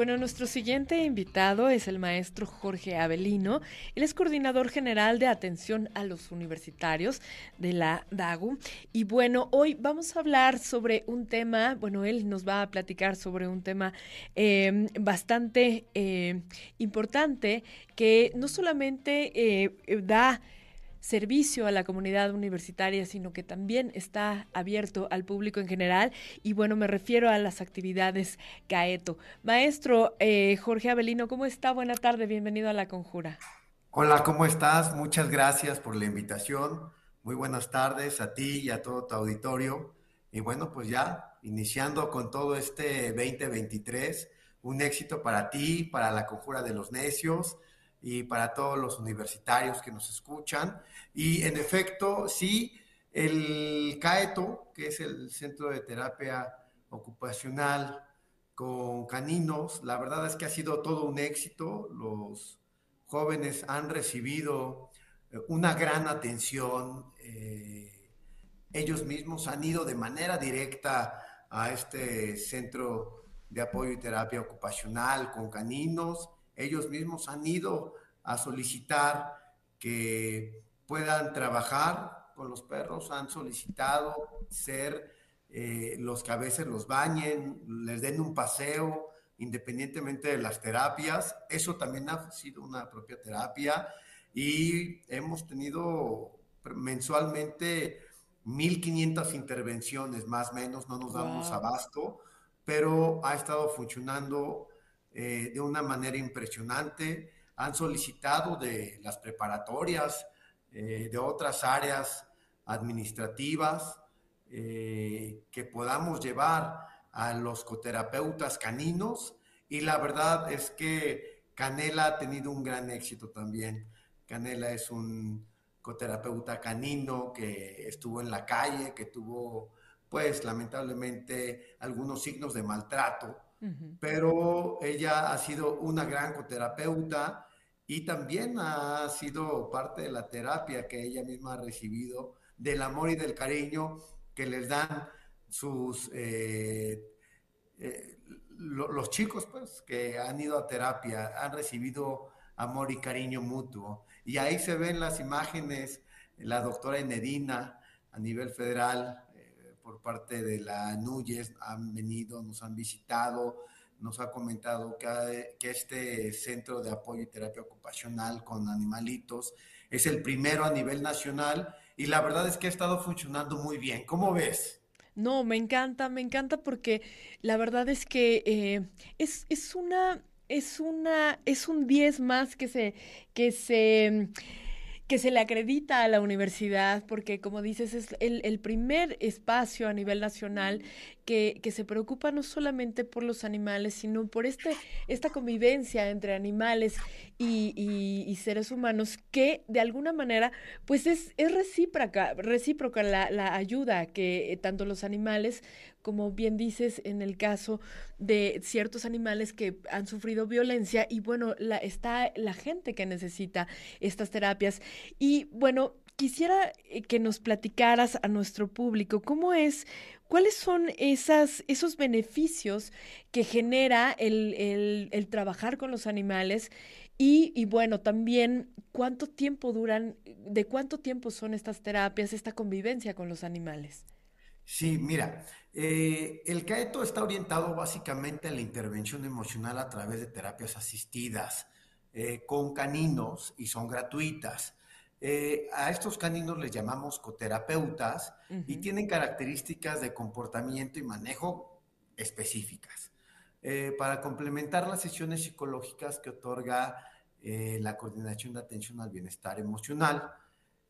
Bueno, nuestro siguiente invitado es el maestro Jorge Avelino. Él es coordinador general de atención a los universitarios de la DAGU. Y bueno, hoy vamos a hablar sobre un tema, bueno, él nos va a platicar sobre un tema em, bastante eh, importante que no solamente eh, da servicio a la comunidad universitaria, sino que también está abierto al público en general. Y bueno, me refiero a las actividades CAETO. Maestro eh, Jorge Avelino, ¿cómo está? Buena tarde, bienvenido a La Conjura. Hola, ¿cómo estás? Muchas gracias por la invitación. Muy buenas tardes a ti y a todo tu auditorio. Y bueno, pues ya iniciando con todo este 2023, un éxito para ti, para la Conjura de los Necios y para todos los universitarios que nos escuchan. Y en efecto, sí, el CAETO, que es el Centro de Terapia Ocupacional con Caninos, la verdad es que ha sido todo un éxito. Los jóvenes han recibido eh, una gran atención. Eh, ellos mismos han ido de manera directa a este centro de apoyo y terapia ocupacional con caninos ellos mismos han ido a solicitar que puedan trabajar con los perros, han solicitado ser eh, los que a veces los bañen, les den un paseo, independientemente de las terapias. Eso también ha sido una propia terapia y hemos tenido mensualmente 1.500 intervenciones, más o menos, no nos damos abasto, pero ha estado funcionando eh, de una manera impresionante. Han solicitado de las preparatorias, eh, de otras áreas administrativas, eh, que podamos llevar a los coterapeutas caninos y la verdad es que Canela ha tenido un gran éxito también. Canela es un coterapeuta canino que estuvo en la calle, que tuvo pues lamentablemente algunos signos de maltrato pero ella ha sido una gran coterapeuta y también ha sido parte de la terapia que ella misma ha recibido, del amor y del cariño que les dan sus eh, eh, los chicos pues que han ido a terapia, han recibido amor y cariño mutuo. Y ahí se ven las imágenes, la doctora Enedina a nivel federal por parte de la Núñez han venido, nos han visitado, nos ha comentado que, que, este centro de apoyo y terapia ocupacional con animalitos es el primero a nivel nacional y la verdad es que ha estado funcionando muy bien. ¿Cómo ves? No, me encanta, me encanta porque la verdad es que eh, es, es una, es una, es un 10 más que se, que se que se le acredita a la universidad, porque como dices, es el, primer espacio a nivel nacional que, se preocupa no solamente por los animales, sino por este, esta convivencia entre animales y, y, seres humanos, que de alguna manera, pues es, es recíproca, recíproca la, la ayuda que tanto los animales como bien dices, en el caso de ciertos animales que han sufrido violencia y bueno, está la gente que necesita estas terapias. Y bueno, quisiera eh, que nos platicaras a nuestro público cómo es, cuáles son esas, esos beneficios que genera el, el, trabajar con los animales y, y, bueno, también cuánto tiempo duran, de cuánto tiempo son estas terapias, esta convivencia con los animales. Sí, mira, eh, el CAETO está orientado básicamente a la intervención emocional a través de terapias asistidas eh, con caninos y son gratuitas. Eh, a estos caninos les llamamos coterapeutas y tienen características de comportamiento y manejo específicas. para complementar las sesiones psicológicas que otorga la Coordinación de Atención al Bienestar Emocional,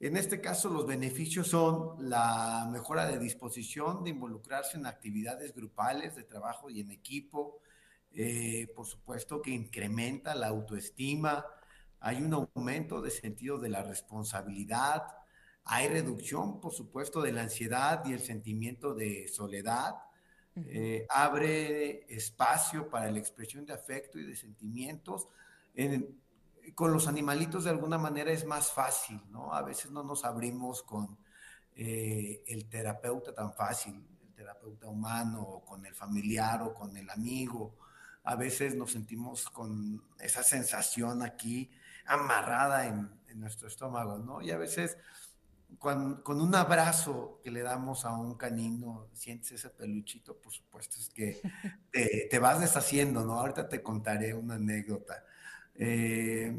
en este caso, los beneficios son la mejora de disposición de involucrarse en actividades grupales de trabajo y en equipo, eh, por supuesto que incrementa la autoestima, hay un aumento de sentido de la responsabilidad, hay reducción, por supuesto, de la ansiedad y el sentimiento de soledad, eh, abre espacio para la expresión de afecto y de sentimientos. En, con los animalitos de alguna manera es más fácil, ¿no? A veces no nos abrimos con eh, el terapeuta tan fácil, el terapeuta humano, o con el familiar o con el amigo. A veces nos sentimos con esa sensación aquí amarrada en, nuestro estómago, ¿no? Y a veces con, un abrazo que le damos a un canino, sientes ese peluchito, por supuesto, es que te, te vas deshaciendo, ¿no? Ahorita te contaré una anécdota. Eh,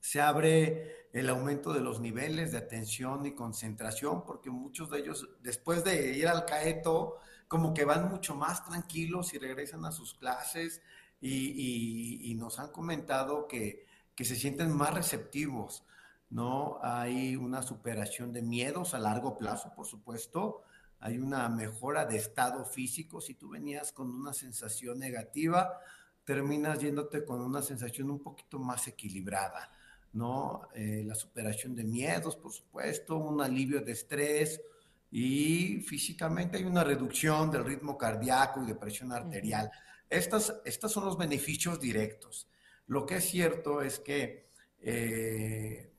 se abre el aumento de los niveles de atención y concentración, porque muchos de ellos, después de ir al caeto, como que van mucho más tranquilos y regresan a sus clases y, nos han comentado que, que, se sienten más receptivos, ¿no? Hay una superación de miedos a largo plazo, por supuesto, hay una mejora de estado físico, si tú venías con una sensación negativa, terminas yéndote con una sensación un poquito más equilibrada, ¿no? Eh, la superación de miedos, por supuesto, un alivio de estrés y físicamente hay una reducción del ritmo cardíaco y de presión arterial. Estas, estos son los beneficios directos. Lo que es cierto es que eh,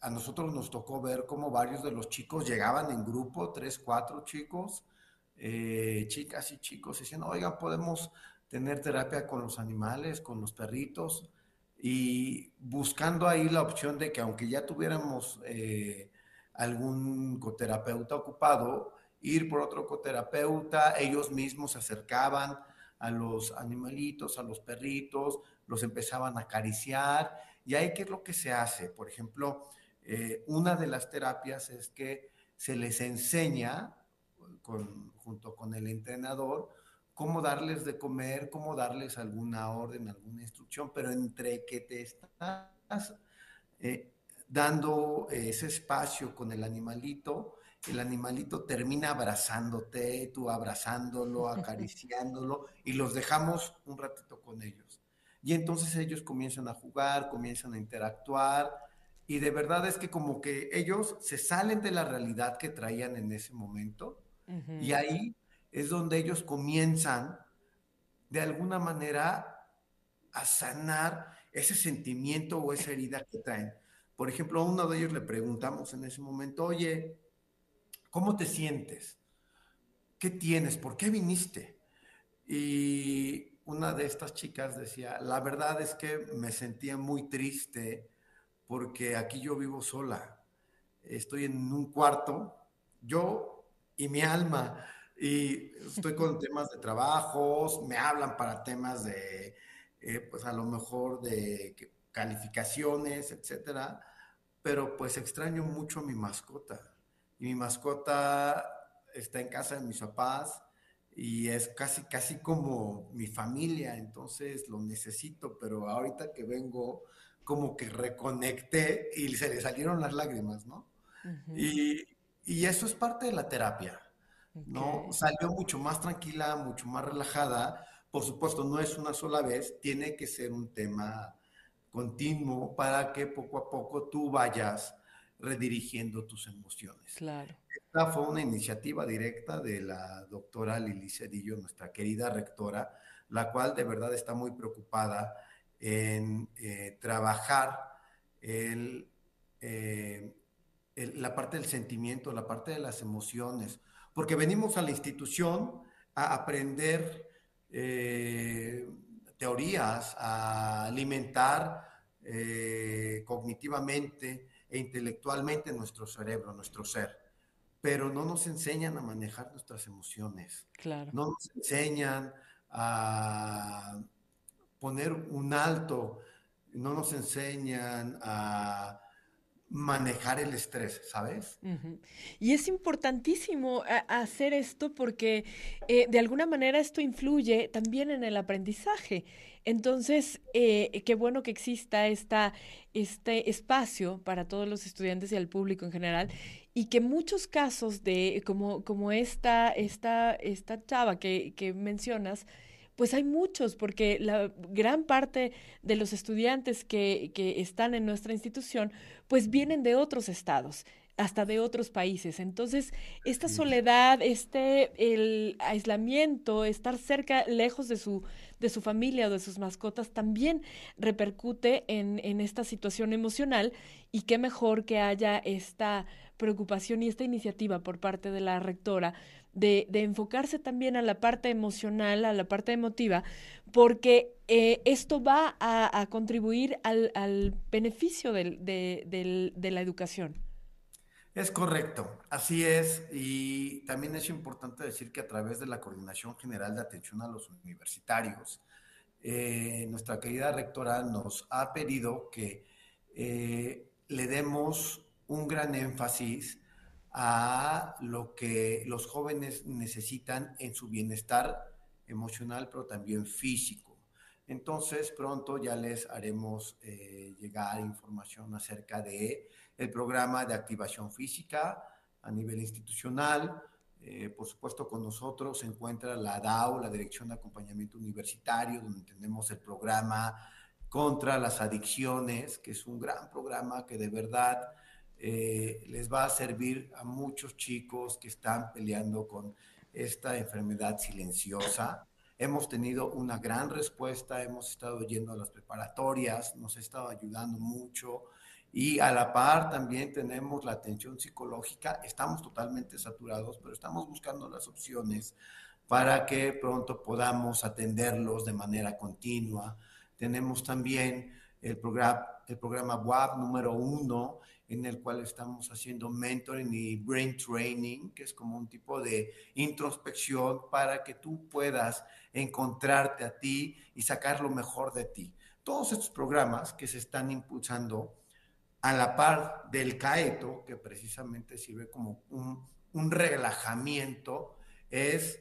a nosotros nos tocó ver cómo varios de los chicos llegaban en grupo, tres, cuatro chicos, eh, chicas y chicos, diciendo, oigan, podemos tener terapia con los animales, con los perritos, y buscando ahí la opción de que aunque ya tuviéramos eh, algún coterapeuta ocupado, ir por otro coterapeuta, ellos mismos se acercaban a los animalitos, a los perritos, los empezaban a acariciar, y ahí qué es lo que se hace. Por ejemplo, eh, una de las terapias es que se les enseña, junto con el entrenador, cómo darles de comer, cómo darles alguna orden, alguna instrucción, pero entre que te estás eh, dando ese espacio con el animalito, el animalito termina abrazándote, tú abrazándolo, acariciándolo, y los dejamos un ratito con ellos. Y entonces ellos comienzan a jugar, comienzan a interactuar, y de verdad es que como que ellos se salen de la realidad que traían en ese momento, y ahí es donde ellos comienzan de alguna manera a sanar ese sentimiento o esa herida que traen. Por ejemplo, a uno de ellos le preguntamos en ese momento, oye, ¿cómo te sientes? ¿Qué tienes? ¿Por qué viniste? Y una de estas chicas decía, la verdad es que me sentía muy triste porque aquí yo vivo sola. Estoy en un cuarto, yo y mi alma y estoy con temas de trabajos, me hablan para temas de, eh, pues a lo mejor de calificaciones, etcétera, pero pues extraño mucho a mi mascota. Y mi mascota está en casa de mis papás y es casi, casi como mi familia, entonces lo necesito, pero ahorita que vengo, como que reconecté y se le salieron las lágrimas, ¿no? y, y eso es parte de la terapia. ¿no? Salió mucho más tranquila, mucho más relajada. Por supuesto, no es una sola vez, tiene que ser un tema continuo para que poco a poco tú vayas redirigiendo tus emociones. Claro. Esta fue una iniciativa directa de la doctora Lili Cedillo, nuestra querida rectora, la cual de verdad está muy preocupada en eh, trabajar eh, el, la parte del sentimiento, la parte de las emociones, porque venimos a la institución a aprender eh, teorías, a alimentar cognitivamente e intelectualmente nuestro cerebro, nuestro ser. Pero no nos enseñan a manejar nuestras emociones. Claro. No nos enseñan a poner un alto, no nos enseñan a manejar el estrés, ¿sabes? Y es importantísimo eh, hacer esto porque eh, de alguna manera esto influye también en el aprendizaje. Entonces, eh, qué bueno que exista este espacio para todos los estudiantes y al público en general y que muchos casos de como, como esta, esta, esta chava que, que mencionas, pues hay muchos, porque la gran parte de los estudiantes que, que están en nuestra institución, pues vienen de otros estados hasta de otros países. Entonces, esta soledad, este el aislamiento, estar cerca, lejos de su, de su familia o de sus mascotas, también repercute en, en esta situación emocional. Y qué mejor que haya esta preocupación y esta iniciativa por parte de la rectora de, de enfocarse también a la parte emocional, a la parte emotiva, porque eh, esto va a, a contribuir al, al beneficio del, de, del, de la educación. Es correcto, así es. Y también es importante decir que a través de la Coordinación General de Atención a los Universitarios, eh, nuestra querida rectora nos ha pedido que eh, le demos un gran énfasis a lo que los jóvenes necesitan en su bienestar emocional, pero también físico. Entonces, pronto ya les haremos eh, llegar información acerca de el programa de activación física a nivel institucional. Eh, por supuesto, con nosotros se encuentra la DAO, la Dirección de Acompañamiento Universitario, donde tenemos el programa contra las adicciones, que es un gran programa que de verdad eh, les va a servir a muchos chicos que están peleando con esta enfermedad silenciosa. Hemos tenido una gran respuesta, hemos estado yendo a las preparatorias, nos ha estado ayudando mucho y a la par también tenemos la atención psicológica. Estamos totalmente saturados, pero estamos buscando las opciones para que pronto podamos atenderlos de manera continua. Tenemos también el programa, el programa WAP número uno, en el cual estamos haciendo mentoring y brain training, que es como un tipo de introspección para que tú puedas encontrarte a ti y sacar lo mejor de ti. Todos estos programas que se están impulsando a la par del caeto, que precisamente sirve como un, relajamiento, es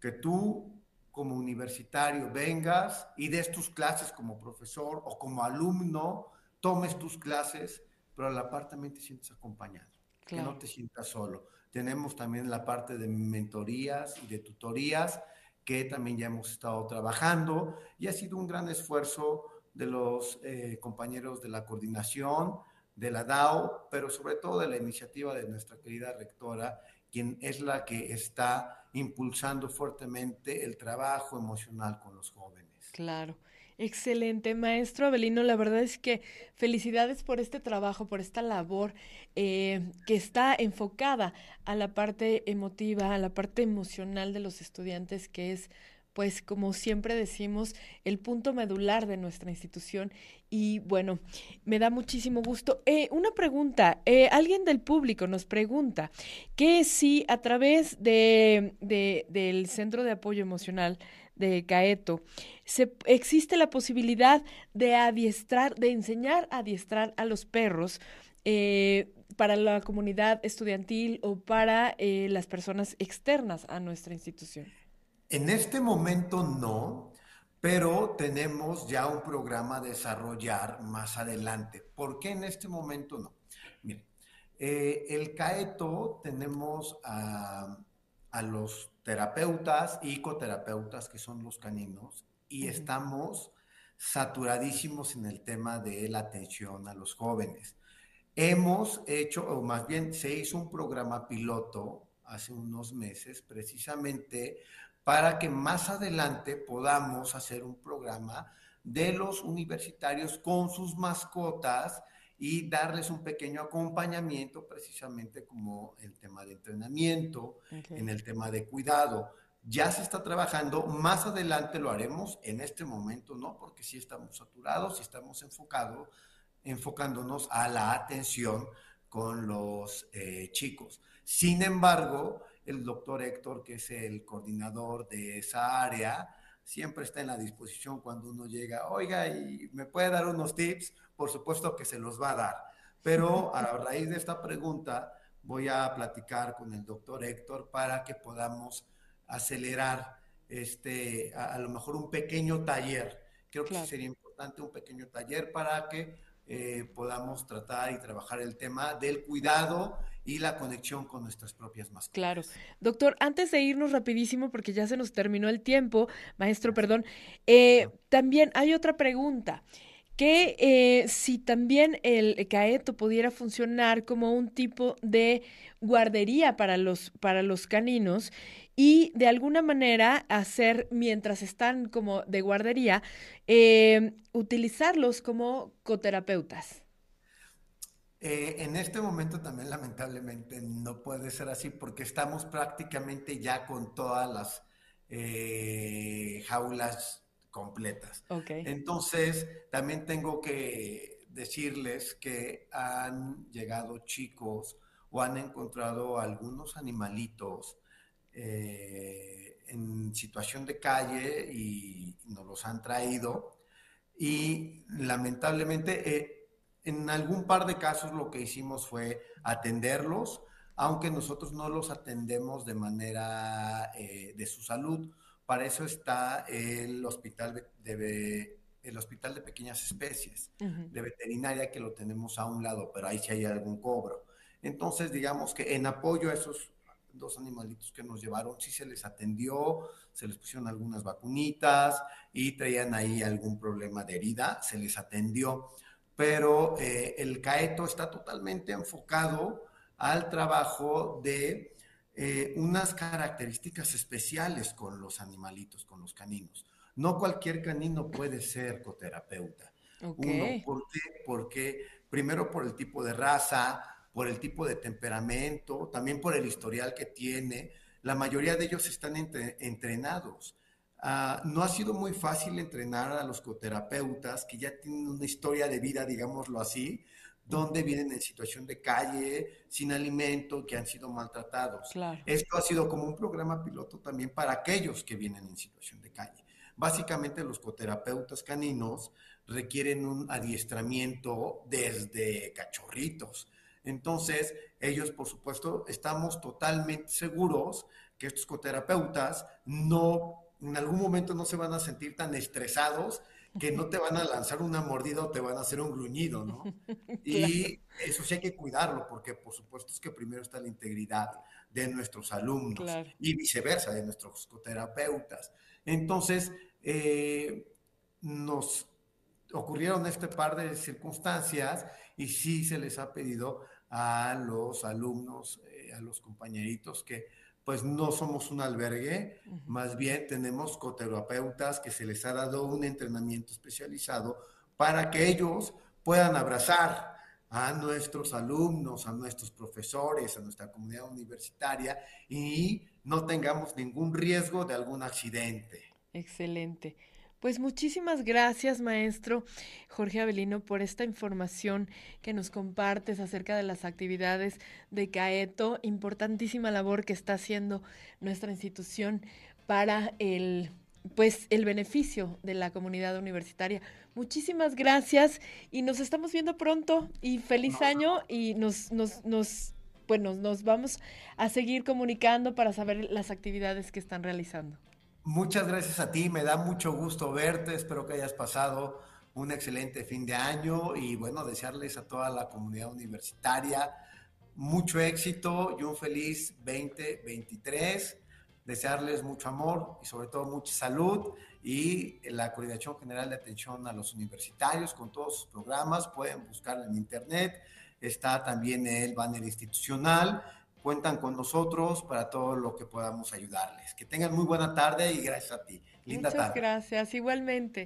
que tú como universitario vengas y des tus clases como profesor o como alumno, tomes tus clases, pero a la par también te sientes acompañado, que no te sientas solo. Tenemos también la parte de mentorías y de tutorías que también ya hemos estado trabajando y ha sido un gran esfuerzo de los eh, compañeros de la coordinación, de la DAO, pero sobre todo de la iniciativa de nuestra querida rectora, quien es la que está impulsando fuertemente el trabajo emocional con los jóvenes. Claro. Excelente, maestro Abelino. La verdad es que felicidades por este trabajo, por esta labor eh, que está enfocada a la parte emotiva, a la parte emocional de los estudiantes, que es pues como siempre decimos, el punto medular de nuestra institución. Y bueno, me da muchísimo gusto. Eh, una pregunta, eh, alguien del público nos pregunta que si a través de, del Centro de Apoyo Emocional de Caeto, se, existe la posibilidad de adiestrar, de enseñar a adiestrar a los perros eh, para la comunidad estudiantil o para las personas externas a nuestra institución. En este momento no, pero tenemos ya un programa a desarrollar más adelante. ¿Por qué en este momento no? Miren, eh, el CAETO tenemos a, los terapeutas y coterapeutas, que son los caninos, y estamos saturadísimos en el tema de la atención a los jóvenes. Hemos hecho, o más bien se hizo un programa piloto hace unos meses, precisamente para que más adelante podamos hacer un programa de los universitarios con sus mascotas y darles un pequeño acompañamiento precisamente como el tema de entrenamiento, en el tema de cuidado. Ya se está trabajando, más adelante lo haremos, en este momento no, porque sí estamos saturados y estamos enfocados, enfocándonos a la atención con los eh, chicos. Sin embargo, el doctor Héctor, que es el coordinador de esa área, siempre está en la disposición cuando uno llega, oiga, ¿y me puede dar unos tips? Por supuesto que se los va a dar. Pero a raíz de esta pregunta voy a platicar con el doctor Héctor para que podamos acelerar este, a, lo mejor un pequeño taller. Creo que sería importante un pequeño taller para que eh, podamos tratar y trabajar el tema del cuidado y la conexión con nuestras propias mascotas. Claro. Doctor, antes de irnos rapidísimo, porque ya se nos terminó el tiempo, maestro, perdón, eh, también hay otra pregunta que eh, si también el caeto pudiera funcionar como un tipo de guardería para los, para los caninos y de alguna manera hacer, mientras están como de guardería, eh, utilizarlos como coterapeutas. Eh, en este momento también lamentablemente no puede ser así porque estamos prácticamente ya con todas las jaulas completas. Entonces, también tengo que decirles que han llegado chicos o han encontrado algunos animalitos eh, en situación de calle y nos los han traído. Y lamentablemente, eh, en algún par de casos lo que hicimos fue atenderlos, aunque nosotros no los atendemos de manera eh, de su salud para eso está el hospital de, el hospital de pequeñas especies de veterinaria que lo tenemos a un lado, pero ahí sí hay algún cobro. Entonces, digamos que en apoyo a esos dos animalitos que nos llevaron, sí se les atendió, se les pusieron algunas vacunitas y traían ahí algún problema de herida, se les atendió. Pero eh, el CAETO está totalmente enfocado al trabajo de eh, unas características especiales con los animalitos, con los caninos. No cualquier canino puede ser coterapeuta. Uno, ¿por qué? Porque primero por el tipo de raza, por el tipo de temperamento, también por el historial que tiene. La mayoría de ellos están entrenados. Ah, no ha sido muy fácil entrenar a los coterapeutas que ya tienen una historia de vida, digámoslo así, donde vienen en situación de calle, sin alimento, que han sido maltratados. Esto ha sido como un programa piloto también para aquellos que vienen en situación de calle. Básicamente los coterapeutas caninos requieren un adiestramiento desde cachorritos. Entonces, ellos, por supuesto, estamos totalmente seguros que estos coterapeutas no, en algún momento no se van a sentir tan estresados que no te van a lanzar una mordida o te van a hacer un gruñido, ¿no? Y eso sí hay que cuidarlo, porque por supuesto es que primero está la integridad de nuestros alumnos y viceversa, de nuestros psicoterapeutas. Entonces, eh, nos ocurrieron este par de circunstancias y sí se les ha pedido a los alumnos, eh, a los compañeritos que pues no somos un albergue, más bien tenemos coterapeutas que se les ha dado un entrenamiento especializado para que ellos puedan abrazar a nuestros alumnos, a nuestros profesores, a nuestra comunidad universitaria y no tengamos ningún riesgo de algún accidente. Excelente. Pues muchísimas gracias, maestro Jorge Avelino, por esta información que nos compartes acerca de las actividades de CAETO. Importantísima labor que está haciendo nuestra institución para el pues el beneficio de la comunidad universitaria. Muchísimas gracias y nos estamos viendo pronto y feliz año y nos, nos, nos, bueno, nos vamos a seguir comunicando para saber las actividades que están realizando. Muchas gracias a ti, me da mucho gusto verte, espero que hayas pasado un excelente fin de año y bueno, desearles a toda la comunidad universitaria mucho éxito y un feliz 2023, desearles mucho amor y sobre todo mucha salud y la Coordinación General de Atención a los Universitarios con todos sus programas, pueden buscarlo en internet, está también el banner institucional cuentan con nosotros para todo lo que podamos ayudarles. Que tengan muy buena tarde y gracias a ti. Linda Muchas gracias, igualmente.